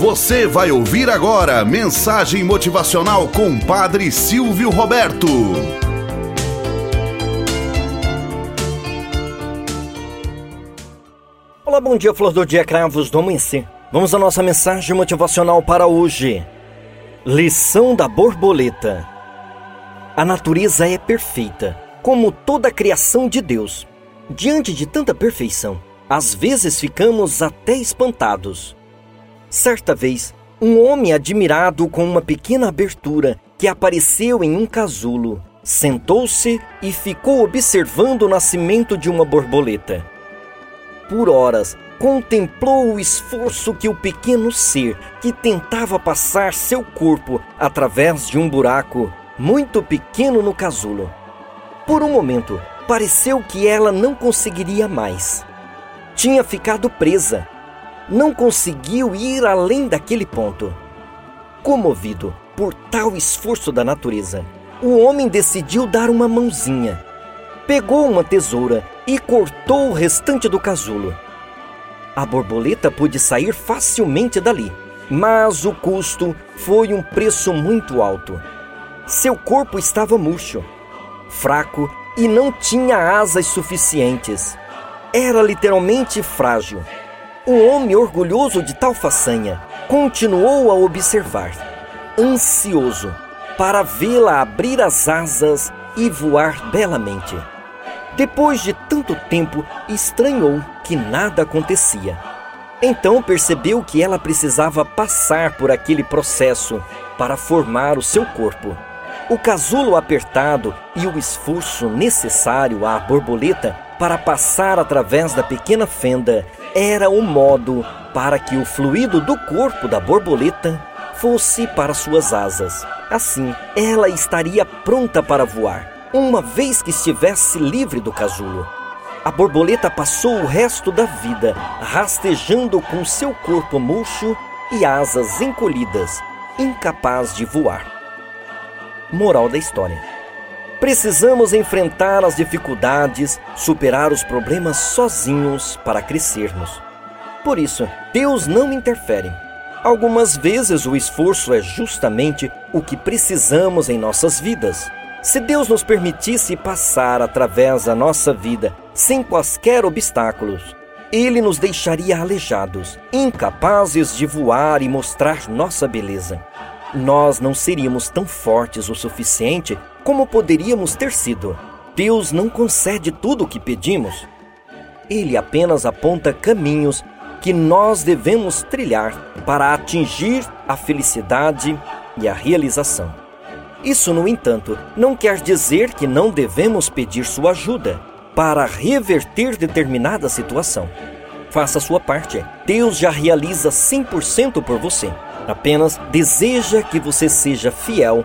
Você vai ouvir agora mensagem motivacional com Padre Silvio Roberto. Olá, bom dia, flor do dia, cravos do amanhecer. Vamos à nossa mensagem motivacional para hoje. Lição da borboleta. A natureza é perfeita, como toda a criação de Deus. Diante de tanta perfeição, às vezes ficamos até espantados. Certa vez, um homem admirado com uma pequena abertura que apareceu em um casulo sentou-se e ficou observando o nascimento de uma borboleta. Por horas, contemplou o esforço que o pequeno ser, que tentava passar seu corpo através de um buraco muito pequeno no casulo. Por um momento, pareceu que ela não conseguiria mais. Tinha ficado presa não conseguiu ir além daquele ponto. Comovido por tal esforço da natureza, o homem decidiu dar uma mãozinha. Pegou uma tesoura e cortou o restante do casulo. A borboleta pôde sair facilmente dali, mas o custo foi um preço muito alto. Seu corpo estava murcho, fraco e não tinha asas suficientes. Era literalmente frágil. O homem, orgulhoso de tal façanha, continuou a observar, ansioso para vê-la abrir as asas e voar belamente. Depois de tanto tempo, estranhou que nada acontecia. Então percebeu que ela precisava passar por aquele processo para formar o seu corpo. O casulo apertado e o esforço necessário à borboleta para passar através da pequena fenda era o modo para que o fluido do corpo da borboleta fosse para suas asas. Assim, ela estaria pronta para voar, uma vez que estivesse livre do casulo. A borboleta passou o resto da vida rastejando com seu corpo murcho e asas encolhidas, incapaz de voar. Moral da história Precisamos enfrentar as dificuldades, superar os problemas sozinhos para crescermos. Por isso, Deus não interfere. Algumas vezes o esforço é justamente o que precisamos em nossas vidas. Se Deus nos permitisse passar através da nossa vida sem quaisquer obstáculos, Ele nos deixaria aleijados, incapazes de voar e mostrar nossa beleza. Nós não seríamos tão fortes o suficiente como poderíamos ter sido. Deus não concede tudo o que pedimos. Ele apenas aponta caminhos que nós devemos trilhar para atingir a felicidade e a realização. Isso, no entanto, não quer dizer que não devemos pedir sua ajuda para reverter determinada situação. Faça sua parte. Deus já realiza 100% por você. Apenas deseja que você seja fiel